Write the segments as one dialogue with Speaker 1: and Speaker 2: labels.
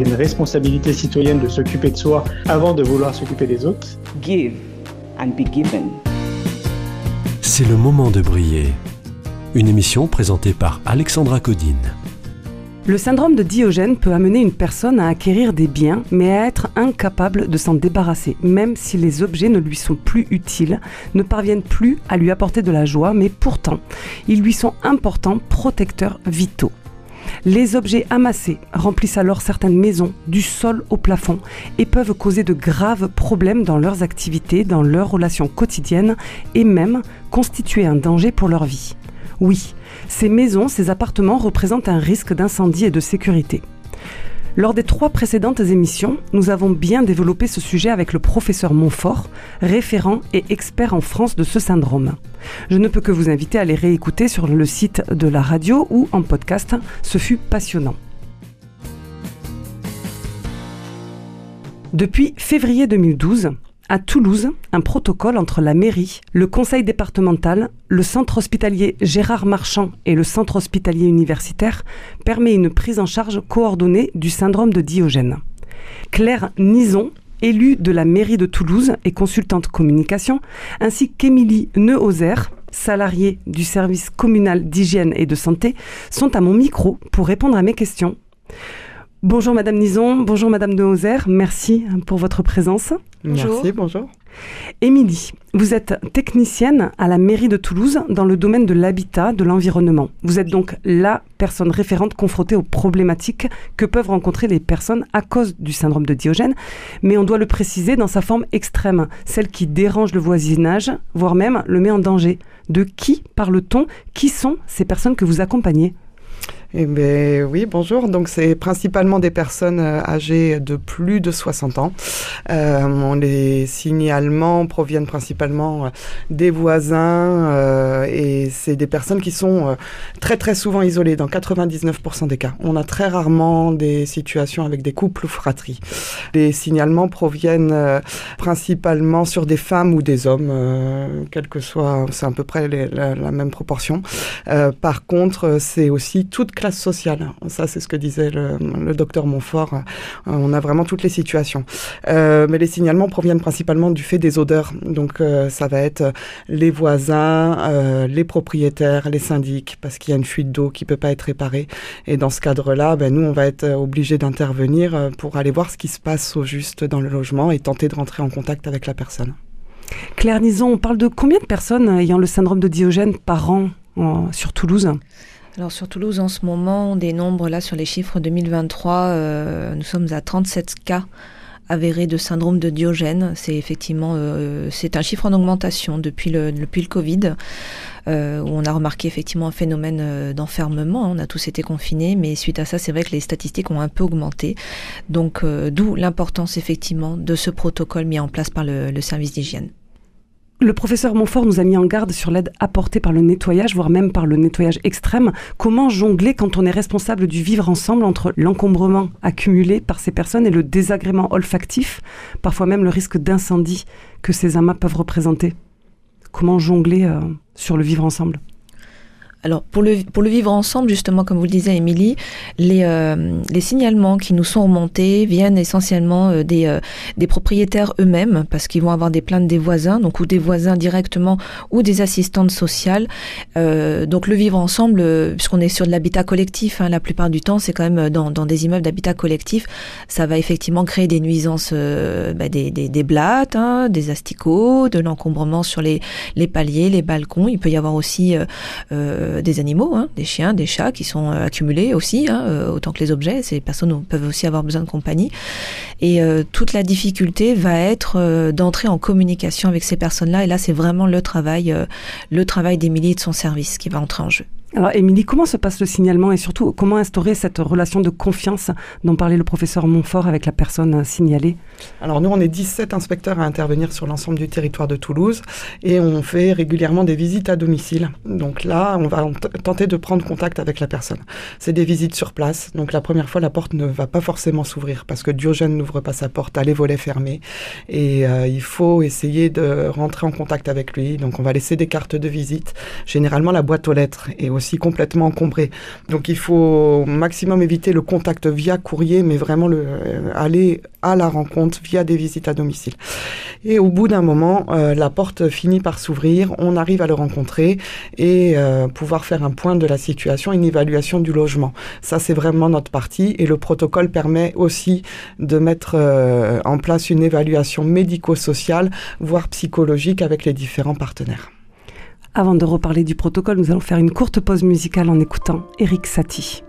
Speaker 1: une responsabilité citoyenne de s'occuper de soi avant de vouloir s'occuper des autres.
Speaker 2: give and be given.
Speaker 3: C'est le moment de briller. Une émission présentée par Alexandra Codine.
Speaker 4: Le syndrome de Diogène peut amener une personne à acquérir des biens, mais à être incapable de s'en débarrasser, même si les objets ne lui sont plus utiles, ne parviennent plus à lui apporter de la joie, mais pourtant, ils lui sont importants, protecteurs, vitaux. Les objets amassés remplissent alors certaines maisons du sol au plafond et peuvent causer de graves problèmes dans leurs activités, dans leurs relations quotidiennes et même constituer un danger pour leur vie. Oui, ces maisons, ces appartements représentent un risque d'incendie et de sécurité. Lors des trois précédentes émissions, nous avons bien développé ce sujet avec le professeur Montfort, référent et expert en France de ce syndrome. Je ne peux que vous inviter à les réécouter sur le site de la radio ou en podcast, ce fut passionnant. Depuis février 2012, à Toulouse, un protocole entre la mairie, le conseil départemental, le centre hospitalier Gérard Marchand et le centre hospitalier universitaire permet une prise en charge coordonnée du syndrome de Diogène. Claire Nison, élue de la mairie de Toulouse et consultante communication, ainsi qu'Émilie Neuhauser, salariée du service communal d'hygiène et de santé, sont à mon micro pour répondre à mes questions. Bonjour Madame Nison, bonjour Madame Neuhauser, merci pour votre présence.
Speaker 5: Merci, bonjour.
Speaker 4: Émilie, vous êtes technicienne à la mairie de Toulouse dans le domaine de l'habitat, de l'environnement. Vous êtes donc la personne référente confrontée aux problématiques que peuvent rencontrer les personnes à cause du syndrome de Diogène, mais on doit le préciser dans sa forme extrême, celle qui dérange le voisinage, voire même le met en danger. De qui parle-t-on? Qui sont ces personnes que vous accompagnez?
Speaker 5: Eh bien, oui, bonjour. Donc, c'est principalement des personnes euh, âgées de plus de 60 ans. Euh, les signalements proviennent principalement euh, des voisins euh, et c'est des personnes qui sont très, très souvent isolées dans 99% des cas. On a très rarement des situations avec des couples ou fratries. Les signalements proviennent principalement sur des femmes ou des hommes, quel que soit, c'est à peu près la, la même proportion. Par contre, c'est aussi toute classe sociale. Ça, c'est ce que disait le, docteur Montfort. Euh, on a vraiment toutes les situations. Euh, mais les signalements proviennent principalement du fait des odeurs. Donc, euh, ça va être les voisins, les propriétaires, les syndics, parce qu'il y a une fuite d'eau qui peut pas être réparée. Et dans ce cadre-là, ben, nous, on va être obligés d'intervenir pour aller voir ce qui se passe au juste dans le logement et tenter de rentrer en contact avec la personne.
Speaker 4: Claire Nison, on parle de combien de personnes ayant le syndrome de Diogène par an sur Toulouse?
Speaker 6: Alors sur Toulouse en ce moment, des nombres là sur les chiffres 2023, euh, nous sommes à 37 cas avérés de syndrome de Diogène. C'est effectivement euh, c'est un chiffre en augmentation depuis le depuis le Covid. euh, où on a remarqué effectivement un phénomène euh, d'enfermement. On a tous été confinés, mais suite à ça, c'est vrai que les statistiques ont un peu augmenté. Donc, euh, d'où l'importance effectivement de ce protocole mis en place par le, le service d'hygiène.
Speaker 4: Le professeur Montfort nous a mis en garde sur l'aide apportée par le nettoyage, voire même par le nettoyage extrême. Comment jongler quand on est responsable du vivre ensemble entre l'encombrement accumulé par ces personnes et le désagrément olfactif, parfois même le risque d'incendie que ces amas peuvent représenter? Comment jongler euh, sur le vivre ensemble?
Speaker 6: Alors, pour le, pour le vivre ensemble, justement, comme vous le disiez, Émilie, les, euh, les signalements qui nous sont remontés viennent essentiellement euh, des, euh, des propriétaires eux-mêmes, parce qu'ils vont avoir des plaintes des voisins, donc ou des voisins directement, ou des assistantes sociales. Donc, le vivre ensemble, puisqu'on est sur de l'habitat collectif, hein, la plupart du temps, c'est quand même dans, dans des immeubles d'habitat collectif, ça va effectivement créer des nuisances, bah, des, des, des blattes, hein, des asticots, de l'encombrement sur les, les paliers, les balcons. Il peut y avoir aussi euh, des animaux, hein, des chiens, des chats qui sont euh, accumulés aussi, hein, euh, autant que les objets. Ces personnes peuvent aussi avoir besoin de compagnie. Et toute la difficulté va être d'entrer en communication avec ces personnes-là. Et là, c'est vraiment le travail, le travail d'Émilie et de son service qui va entrer en jeu.
Speaker 4: Alors, Émilie, comment se passe le signalement et surtout comment instaurer cette relation de confiance dont parlait le professeur Montfort avec la personne signalée?
Speaker 5: Alors, nous, on est 17 inspecteurs à intervenir sur l'ensemble du territoire de Toulouse et on fait régulièrement des visites à domicile. Donc là, on va tenter de prendre contact avec la personne. C'est des visites sur place. Donc, la première fois, la porte ne va pas forcément s'ouvrir parce que Diogène n'ouvre pas sa porte, a les volets fermés et euh, il faut essayer de rentrer en contact avec lui. Donc, on va laisser des cartes de visite. Généralement, la boîte aux lettres est aussi complètement encombré. Donc il faut au maximum éviter le contact via courrier, mais vraiment euh, aller à la rencontre via des visites à domicile. Et au bout d'un moment, euh, la porte finit par s'ouvrir, on arrive à le rencontrer et euh, pouvoir faire un point de la situation, une évaluation du logement. Ça, c'est vraiment notre partie et le protocole permet aussi de mettre en place une évaluation médico-sociale, voire psychologique avec les différents partenaires.
Speaker 4: Avant de reparler du protocole, nous allons faire une courte pause musicale en écoutant Eric Satie.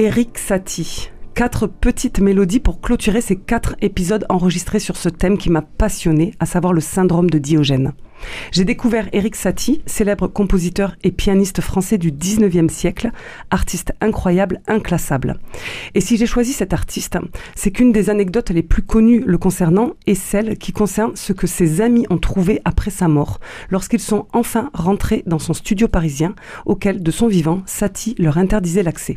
Speaker 4: Eric Satie. Quatre petites mélodies pour clôturer ces quatre épisodes enregistrés sur ce thème qui m'a passionné, à savoir le syndrome de Diogène. J'ai découvert Eric Satie, célèbre compositeur et pianiste français du 19e siècle, artiste incroyable, inclassable. Et si j'ai choisi cet artiste, c'est qu'une des anecdotes les plus connues le concernant est celle qui concerne ce que ses amis ont trouvé après sa mort, lorsqu'ils sont enfin rentrés dans son studio parisien, auquel, de son vivant, Satie leur interdisait l'accès.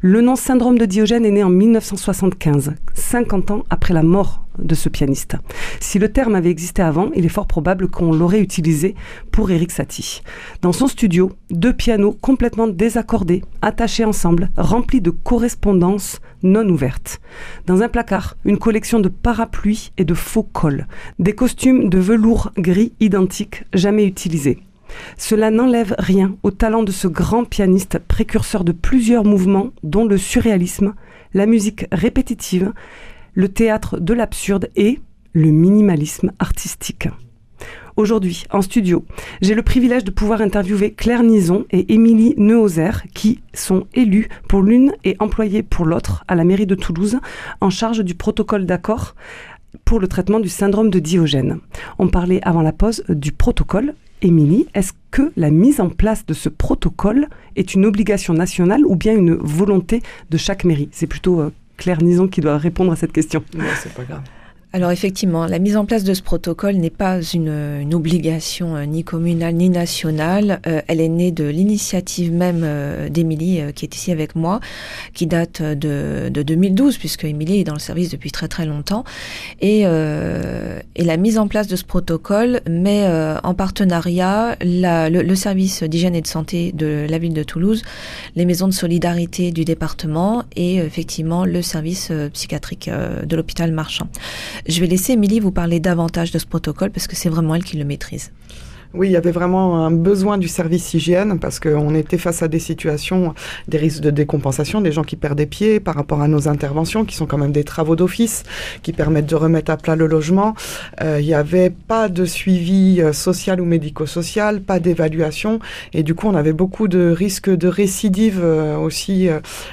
Speaker 4: Le nom syndrome de Diogène est né en 1975, 50 ans après la mort de ce pianiste. Si le terme avait existé avant, il est fort probable qu'on l'aurait utilisé pour Eric Satie. Dans son studio, deux pianos complètement désaccordés, attachés ensemble, remplis de correspondances non ouvertes. Dans un placard, une collection de parapluies et de faux cols, des costumes de velours gris identiques jamais utilisés. Cela n'enlève rien au talent de ce grand pianiste précurseur de plusieurs mouvements, dont le surréalisme, la musique répétitive, le théâtre de l'absurde et le minimalisme artistique. Aujourd'hui, en studio, j'ai le privilège de pouvoir interviewer Claire Nison et Émilie Neuhauser, qui sont élus pour l'une et employées pour l'autre à la mairie de Toulouse, en charge du protocole d'accord pour le traitement du syndrome de Diogène. On parlait avant la pause du protocole Émilie, est-ce que la mise en place de ce protocole est une obligation nationale ou bien une volonté de chaque mairie? C'est plutôt euh, Claire Nison qui doit répondre à cette question.
Speaker 5: C'est pas grave.
Speaker 6: Alors effectivement, la mise en place de ce protocole n'est pas une, obligation euh, ni communale ni nationale. Euh, elle est née de l'initiative même euh, d'Émilie, qui est ici avec moi, qui date de, 2012, puisque Émilie est dans le service depuis très très longtemps. Et, la mise en place de ce protocole met en partenariat le, service d'hygiène et de santé de la ville de Toulouse, les maisons de solidarité du département et effectivement le service psychiatrique de l'hôpital Marchand. Je vais laisser Émilie vous parler davantage de ce protocole parce que c'est vraiment elle qui le maîtrise.
Speaker 5: Oui, il y avait vraiment un besoin du service hygiène parce qu'on était face à des situations, des risques de décompensation, des gens qui perdent des pieds par rapport à nos interventions, qui sont quand même des travaux d'office, qui permettent de remettre à plat le logement. Euh, il n'y avait pas de suivi euh, social ou médico-social, pas d'évaluation, et du coup, on avait beaucoup de risques de récidive euh, aussi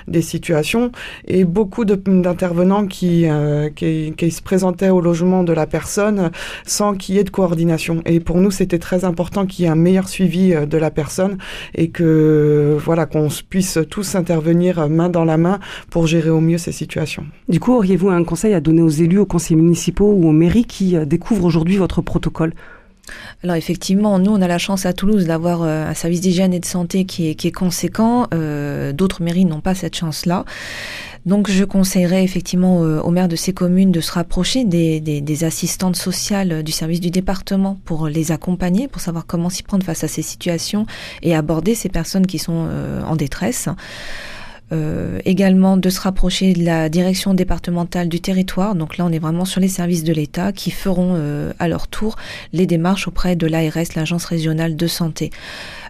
Speaker 5: des situations, et beaucoup d'intervenants qui, qui, se présentaient au logement de la personne sans qu'il y ait de coordination. Et pour nous, c'était très important qu'il y ait un meilleur suivi euh, de la personne et que voilà qu'on puisse tous intervenir main dans la main pour gérer au mieux ces situations.
Speaker 4: Du coup, auriez-vous un conseil à donner aux élus, aux conseillers municipaux ou aux mairies qui euh, découvrent aujourd'hui votre protocole?
Speaker 6: Alors effectivement, nous on a la chance à Toulouse d'avoir euh, un service d'hygiène et de santé qui est, conséquent. D'autres mairies n'ont pas cette chance-là. Donc je conseillerais effectivement euh, aux maires de ces communes de se rapprocher des, assistantes sociales euh, du service du département pour les accompagner, pour savoir comment s'y prendre face à ces situations et aborder ces personnes qui sont euh, en détresse. Euh, également de se rapprocher de la direction départementale du territoire. Donc là, on est vraiment sur les services de l'État qui feront euh, à leur tour les démarches auprès de l'ARS, l'Agence régionale de santé.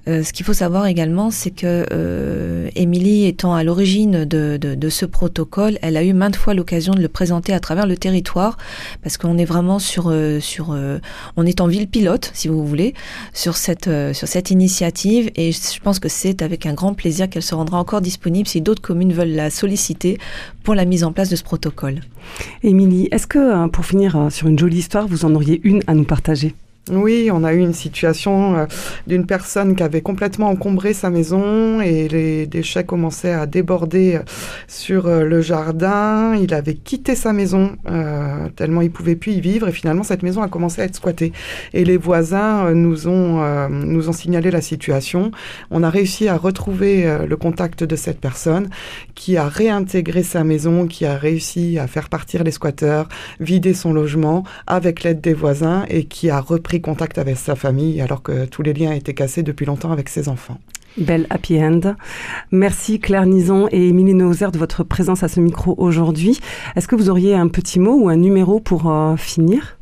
Speaker 6: Euh, ce qu'il faut savoir également, c'est que euh, Émilie étant à l'origine de, ce protocole, elle a eu maintes fois l'occasion de le présenter à travers le territoire, parce qu'on est vraiment sur, euh, euh, on est en ville pilote, si vous voulez, sur cette, sur cette initiative, et je pense que c'est avec un grand plaisir qu'elle se rendra encore disponible si d'autres communes veulent la solliciter pour la mise en place de ce protocole.
Speaker 4: Émilie, est-ce que pour finir sur une jolie histoire, vous en auriez une à nous partager?
Speaker 5: Oui, on a eu une situation euh, d'une personne qui avait complètement encombré sa maison et les déchets commençaient à déborder euh, sur euh, le jardin. Il avait quitté sa maison tellement il pouvait plus y vivre et finalement cette maison a commencé à être squattée. Et les voisins nous ont nous ont signalé la situation. On a réussi à retrouver le contact de cette personne qui a réintégré sa maison, qui a réussi à faire partir les squatteurs, vider son logement avec l'aide des voisins et qui a repris contact avec sa famille alors que tous les liens étaient cassés depuis longtemps avec ses enfants.
Speaker 4: Belle happy end. Merci Claire Nison et Émilie Nauzer de votre présence à ce micro aujourd'hui. Est-ce que vous auriez un petit mot ou un numéro pour euh, finir?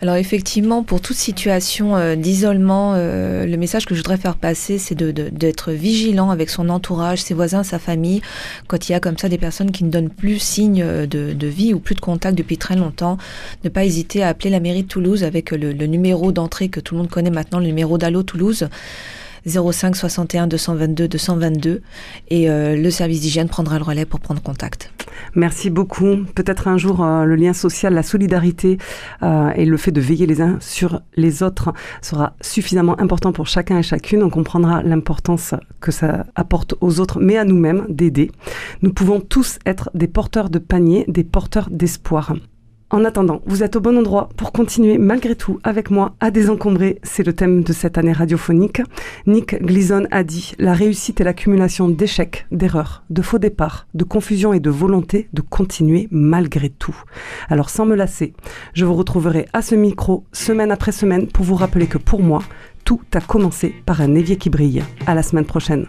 Speaker 6: Alors effectivement, pour toute situation euh, d'isolement, euh, le message que je voudrais faire passer, c'est d'être vigilant avec son entourage, ses voisins, sa famille, quand il y a comme ça des personnes qui ne donnent plus signe de, de vie ou plus de contact depuis très longtemps. Ne pas hésiter à appeler la mairie de Toulouse avec le, le numéro d'entrée que tout le monde connaît maintenant, le numéro d'Allo Toulouse. 05 61 222 222 et euh, le service d'hygiène prendra le relais pour prendre contact.
Speaker 4: Merci beaucoup. Peut-être un jour euh, le lien social, la solidarité euh, et le fait de veiller les uns sur les autres sera suffisamment important pour chacun et chacune. On comprendra l'importance que ça apporte aux autres, mais à nous-mêmes d'aider. Nous pouvons tous être des porteurs de panier, des porteurs d'espoir. En attendant, vous êtes au bon endroit pour continuer malgré tout avec moi à désencombrer. C'est le thème de cette année radiophonique. Nick Glison a dit La réussite est l'accumulation d'échecs, d'erreurs, de faux départs, de confusion et de volonté de continuer malgré tout. Alors sans me lasser, je vous retrouverai à ce micro semaine après semaine pour vous rappeler que pour moi, tout a commencé par un évier qui brille. À la semaine prochaine.